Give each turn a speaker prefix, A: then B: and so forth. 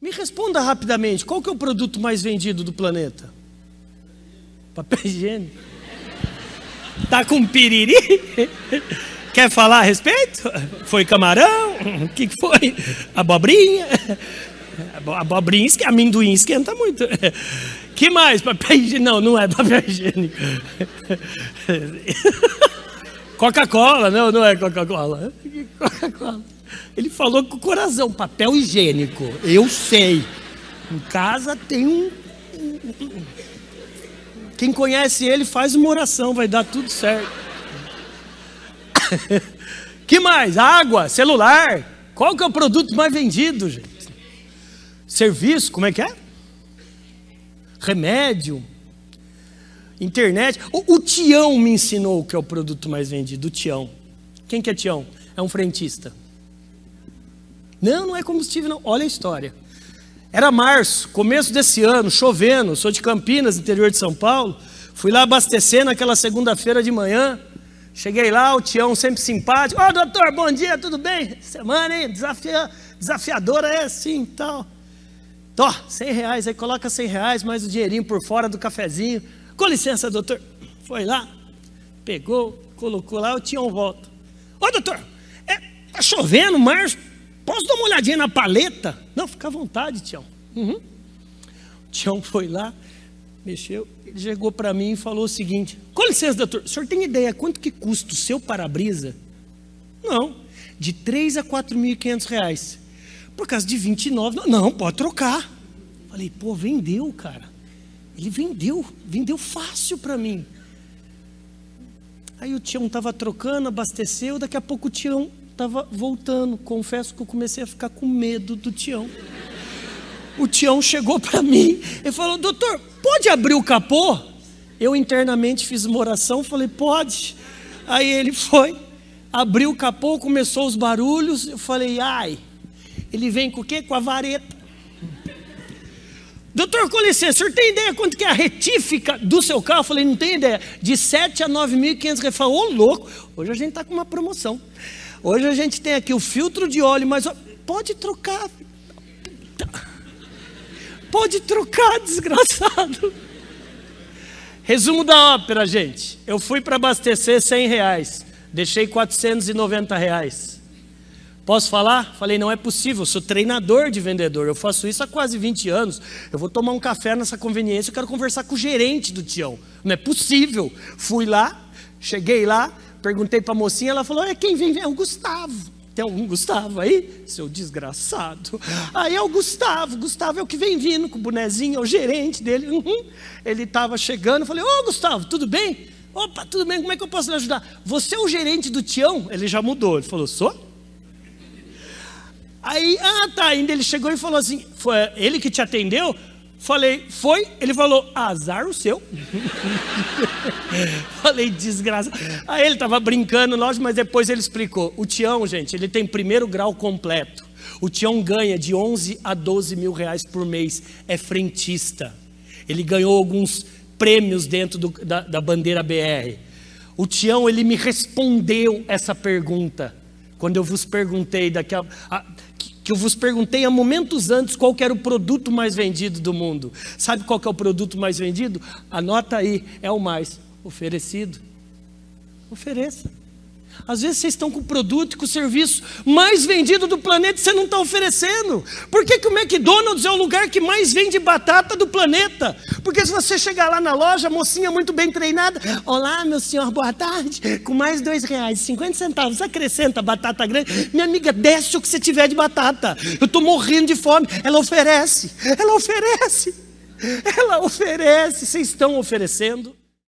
A: Me responda rapidamente, qual que é o produto mais vendido do planeta? Papel higiênico. Tá com piriri? Quer falar a respeito? Foi camarão? O que foi? Abobrinha? Abobrinha, amendoim esquenta muito. Que mais? Papel higiênico? Não, não é papel higiênico. Coca-Cola, não, não é Coca-Cola. Coca-Cola. Ele falou com o coração, papel higiênico. Eu sei. Em casa tem um. Quem conhece ele faz uma oração, vai dar tudo certo. que mais? Água, celular. Qual que é o produto mais vendido, gente? Serviço, como é que é? Remédio. Internet. O, o Tião me ensinou o que é o produto mais vendido. O Tião. Quem que é Tião? É um frentista. Não, não é combustível, não. Olha a história. Era março, começo desse ano, chovendo. Sou de Campinas, interior de São Paulo. Fui lá abastecer naquela segunda-feira de manhã. Cheguei lá, o Tião sempre simpático. Ô, oh, doutor, bom dia, tudo bem? Semana, hein? Desafia, desafiadora é e tal. Tó, 100 reais, aí coloca 100 reais, mais o dinheirinho por fora do cafezinho. Com licença, doutor. Foi lá, pegou, colocou lá, o Tião volta. Ô, doutor, é, tá chovendo, março, Posso dar uma olhadinha na paleta? Não, fica à vontade, Tião. Uhum. O Tião foi lá, mexeu, ele chegou para mim e falou o seguinte: Com licença, doutor, o senhor tem ideia quanto que custa o seu para-brisa? Não, de 3 a 4.500 reais. Por causa de 29, não, não, pode trocar. Falei, pô, vendeu, cara. Ele vendeu, vendeu fácil para mim. Aí o Tião estava trocando, abasteceu, daqui a pouco o Tião estava voltando. Confesso que eu comecei a ficar com medo do Tião. O Tião chegou para mim e falou: Doutor, pode abrir o capô? Eu internamente fiz uma oração, falei: Pode. Aí ele foi, abriu o capô, começou os barulhos. Eu falei: Ai, ele vem com o quê? Com a vareta. Doutor, com licença, o senhor tem ideia quanto que é a retífica do seu carro? Eu falei, não tem ideia. De 7 a 9.500 reais. Ele falou, ô louco, hoje a gente está com uma promoção. Hoje a gente tem aqui o filtro de óleo, mas pode trocar. Pode trocar, desgraçado. Resumo da ópera, gente. Eu fui para abastecer 100 reais. Deixei 490 reais. Posso falar? Falei, não é possível, eu sou treinador de vendedor, eu faço isso há quase 20 anos. Eu vou tomar um café nessa conveniência, eu quero conversar com o gerente do Tião. Não é possível. Fui lá, cheguei lá, Perguntei para a mocinha, ela falou: é quem vem? É o Gustavo. Tem algum Gustavo aí? Seu desgraçado. Aí é o Gustavo. Gustavo é o que vem vindo com o bonezinho, é o gerente dele. Uhum. Ele estava chegando. Falei: Ô Gustavo, tudo bem? Opa, tudo bem, como é que eu posso lhe ajudar? Você é o gerente do Tião? Ele já mudou. Ele falou: Sou? Aí, ah, tá. Ainda ele chegou e falou assim: Foi ele que te atendeu? Falei, foi? Ele falou, azar o seu. Falei, desgraça. Aí ele estava brincando, lógico, mas depois ele explicou. O Tião, gente, ele tem primeiro grau completo. O Tião ganha de 11 a 12 mil reais por mês. É frentista. Ele ganhou alguns prêmios dentro do, da, da bandeira BR. O Tião, ele me respondeu essa pergunta. Quando eu vos perguntei daqui a, a que eu vos perguntei há momentos antes qual era o produto mais vendido do mundo. Sabe qual é o produto mais vendido? Anota aí, é o mais oferecido. Ofereça. Às vezes vocês estão com o produto e com o serviço mais vendido do planeta e você não está oferecendo. Por que, que o McDonald's é o lugar que mais vende batata do planeta? Porque se você chegar lá na loja, mocinha muito bem treinada, olá meu senhor, boa tarde, com mais dois reais, 50 centavos, acrescenta batata grande. Minha amiga, desce o que você tiver de batata. Eu estou morrendo de fome. Ela oferece, ela oferece, ela oferece. Vocês estão oferecendo?